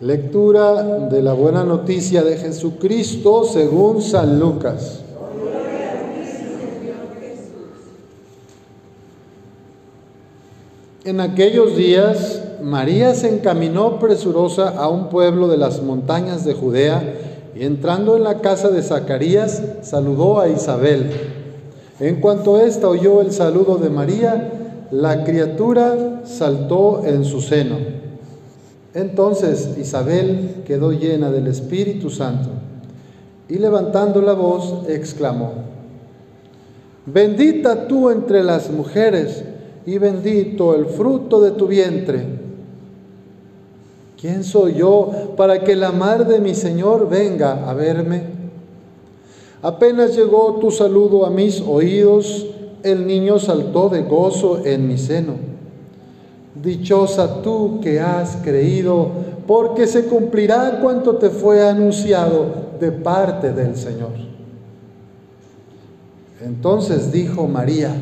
Lectura de la buena noticia de Jesucristo según San Lucas. En aquellos días, María se encaminó presurosa a un pueblo de las montañas de Judea y entrando en la casa de Zacarías, saludó a Isabel. En cuanto ésta oyó el saludo de María, la criatura saltó en su seno. Entonces Isabel quedó llena del Espíritu Santo y levantando la voz exclamó, Bendita tú entre las mujeres y bendito el fruto de tu vientre. ¿Quién soy yo para que la madre de mi Señor venga a verme? Apenas llegó tu saludo a mis oídos, el niño saltó de gozo en mi seno. Dichosa tú que has creído, porque se cumplirá cuanto te fue anunciado de parte del Señor. Entonces dijo María,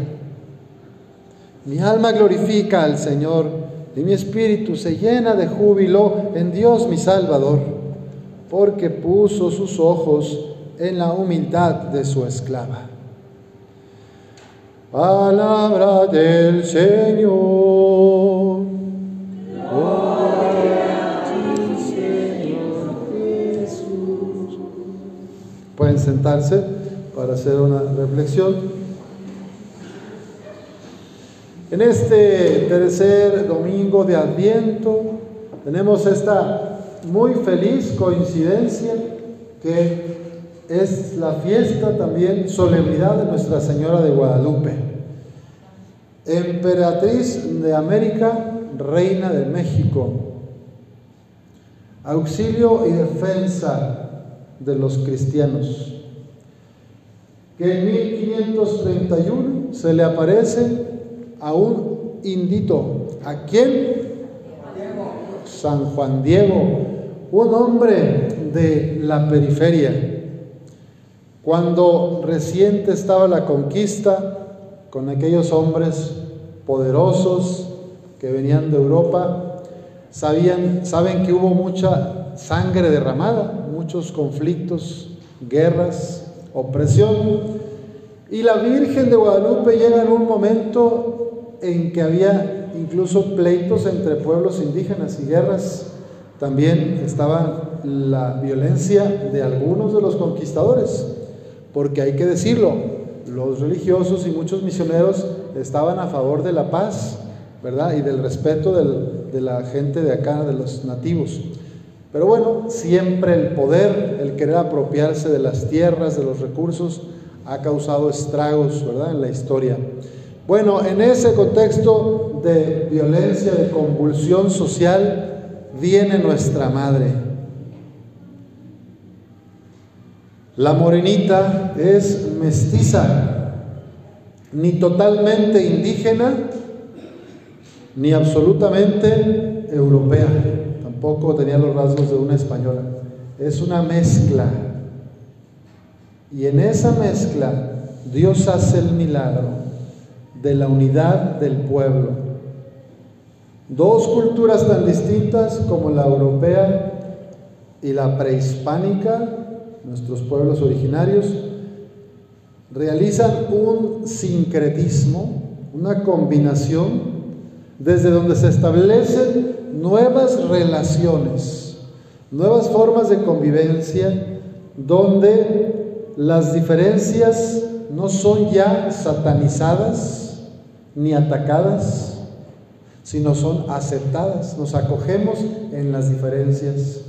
mi alma glorifica al Señor y mi espíritu se llena de júbilo en Dios mi Salvador, porque puso sus ojos en la humildad de su esclava. Palabra del Señor. Para hacer una reflexión. En este tercer domingo de Adviento tenemos esta muy feliz coincidencia que es la fiesta también, solemnidad de Nuestra Señora de Guadalupe, emperatriz de América, reina de México, auxilio y defensa de los cristianos, que en 1531 se le aparece a un indito. ¿A quién? San Juan Diego, un hombre de la periferia. Cuando reciente estaba la conquista con aquellos hombres poderosos que venían de Europa, sabían, saben que hubo mucha sangre derramada, muchos conflictos, guerras, opresión. Y la Virgen de Guadalupe llega en un momento en que había incluso pleitos entre pueblos indígenas y guerras. También estaba la violencia de algunos de los conquistadores, porque hay que decirlo, los religiosos y muchos misioneros estaban a favor de la paz, ¿verdad? Y del respeto de la gente de acá, de los nativos. Pero bueno, siempre el poder, el querer apropiarse de las tierras, de los recursos, ha causado estragos, ¿verdad? En la historia. Bueno, en ese contexto de violencia, de convulsión social, viene nuestra madre. La morenita es mestiza, ni totalmente indígena, ni absolutamente europea. Tampoco tenía los rasgos de una española. Es una mezcla. Y en esa mezcla Dios hace el milagro de la unidad del pueblo. Dos culturas tan distintas como la europea y la prehispánica, nuestros pueblos originarios, realizan un sincretismo, una combinación desde donde se establecen nuevas relaciones, nuevas formas de convivencia, donde las diferencias no son ya satanizadas, ni atacadas, sino son aceptadas. Nos acogemos en las diferencias.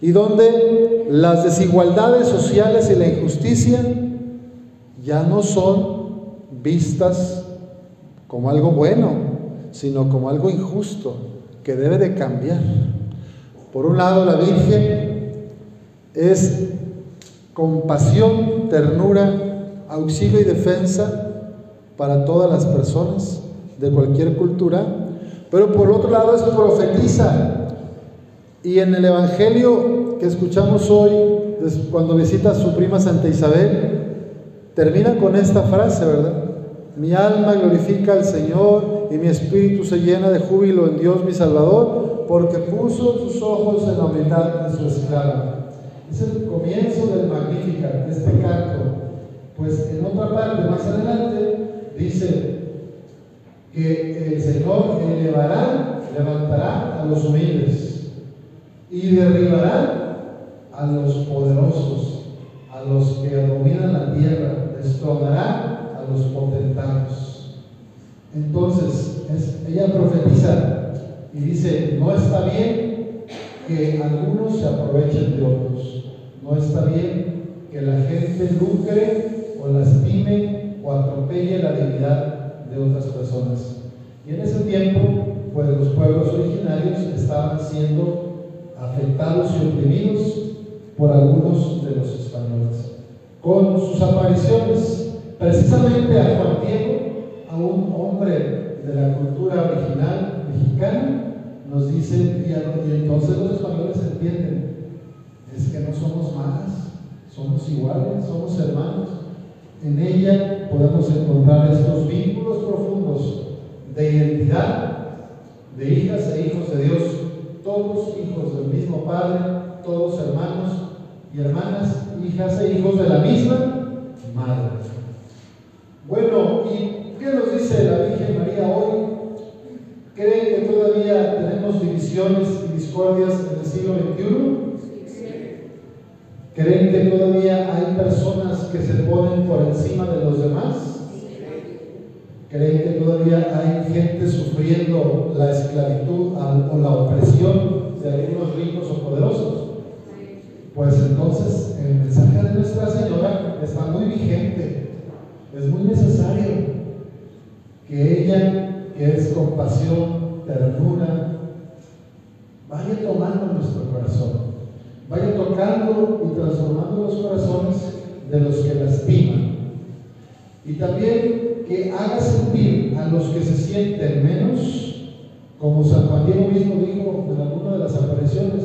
Y donde las desigualdades sociales y la injusticia ya no son vistas como algo bueno, sino como algo injusto que debe de cambiar. Por un lado, la Virgen es compasión, ternura, auxilio y defensa para todas las personas de cualquier cultura, pero por otro lado es profetiza. Y en el Evangelio que escuchamos hoy, cuando visita a su prima Santa Isabel, termina con esta frase, ¿verdad? Mi alma glorifica al Señor y mi espíritu se llena de júbilo en Dios mi Salvador, porque puso sus ojos en la humildad de su esclava. Es el comienzo del Magnífica, de este canto. Pues en otra parte, más adelante, dice que el Señor elevará, levantará a los humildes y derribará a los poderosos, a los que dominan la tierra, destronará a los potentados. Entonces, ella profetiza y dice, no está bien que algunos se aprovechen de otros, no está bien que la gente lucre o lastime o atropelle la dignidad de otras personas. Y en ese tiempo, pues los pueblos originarios estaban siendo afectados y oprimidos por algunos de los españoles. Con sus apariciones, precisamente a Juan Diego, a un hombre de la cultura original mexicana, nos dice, y, entonces los españoles entienden, es que no somos más, somos iguales, somos hermanos. En ella podemos encontrar estos vínculos profundos de identidad, de hijas e hijos de Dios, todos hijos del mismo Padre, todos hermanos y hermanas, hijas e hijos de la misma Madre. Bueno, ¿y qué nos dice la Virgen María hoy? ¿Creen que todavía tenemos divisiones y discordias en el siglo XXI? ¿Creen que todavía hay personas que se ponen por encima de los demás? ¿Creen que todavía hay gente sufriendo la esclavitud o la opresión de algunos ricos o poderosos? Pues entonces el mensaje de Nuestra Señora está muy vigente. Es muy necesario que ella que es compasión, ternura, vaya tomando nuestro corazón, vaya tocando y transformando los corazones de los que lastiman. Y también que haga sentir a los que se sienten menos, como San Diego mismo dijo en alguna de las apariciones,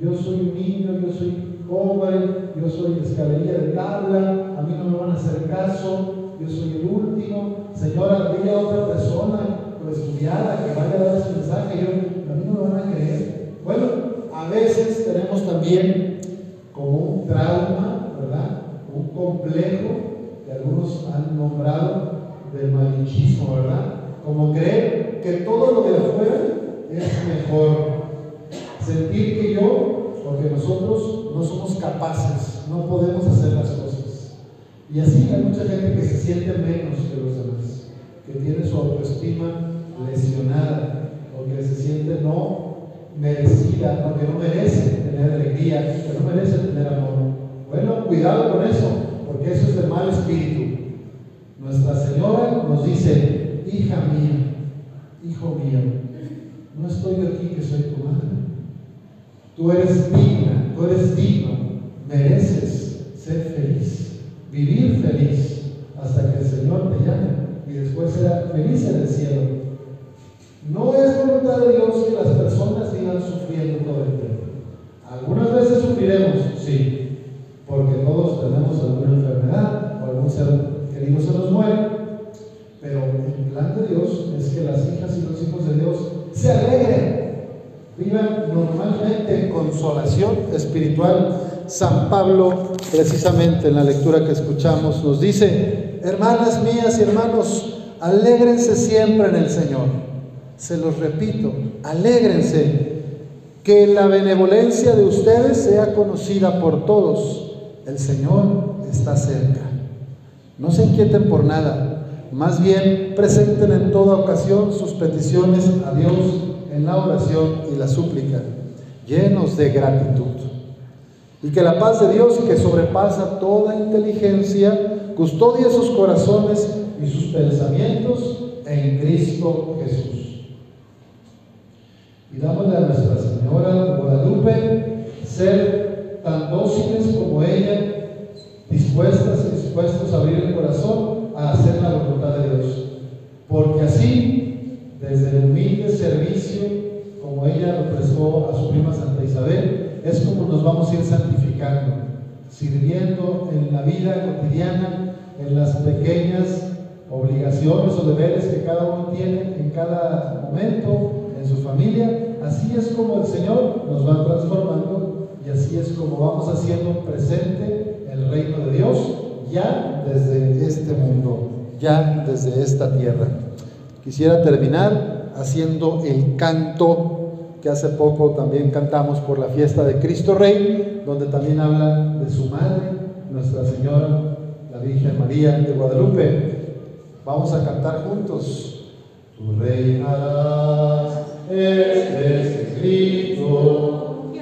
yo soy un niño, yo soy pobre, yo soy escalería de tabla, a mí no me van a hacer caso, yo soy el último, Señora, dile a otra persona estudiada que vaya a dar ese mensaje, yo, a mí no me van a veces tenemos también como un trauma, ¿verdad? Un complejo que algunos han nombrado del malinchismo, ¿verdad? Como creer que todo lo de afuera es mejor. Sentir que yo, porque nosotros no somos capaces, no podemos hacer las cosas. Y así hay mucha gente que se siente menos que los demás, que tiene su autoestima lesionada, porque se siente no merecida, porque no merece tener alegría, que no merece tener amor. Bueno, cuidado con eso, porque eso es de mal espíritu. Nuestra Señora nos dice, hija mía, hijo mío, no estoy aquí que soy tu madre. Tú eres digna, tú eres digno, mereces ser feliz, vivir feliz hasta que el Señor te llame y después será feliz en el cielo. No es voluntad de Dios que las personas sigan sufriendo todo el tiempo. Algunas veces sufriremos, sí, porque todos tenemos alguna enfermedad o algún ser querido se nos muere. Pero el plan de Dios es que las hijas y los hijos de Dios se alegren, vivan normalmente consolación espiritual. San Pablo, precisamente en la lectura que escuchamos, nos dice, hermanas mías y hermanos, alégrense siempre en el Señor. Se los repito, alégrense, que la benevolencia de ustedes sea conocida por todos. El Señor está cerca. No se inquieten por nada, más bien presenten en toda ocasión sus peticiones a Dios en la oración y la súplica, llenos de gratitud. Y que la paz de Dios, que sobrepasa toda inteligencia, custodie sus corazones y sus pensamientos en Cristo Jesús. Pidámosle a Nuestra Señora Guadalupe ser tan dóciles como ella, dispuestas y dispuestos a abrir el corazón a hacer la voluntad de Dios. Porque así, desde el humilde servicio, como ella lo prestó a su prima Santa Isabel, es como nos vamos a ir santificando, sirviendo en la vida cotidiana, en las pequeñas obligaciones o deberes que cada uno tiene en cada momento su familia. Así es como el Señor nos va transformando y así es como vamos haciendo presente el reino de Dios ya desde este mundo, ya desde esta tierra. Quisiera terminar haciendo el canto que hace poco también cantamos por la fiesta de Cristo Rey, donde también habla de su madre, Nuestra Señora, la Virgen María de Guadalupe. Vamos a cantar juntos. Tu reinarás, este es el grito que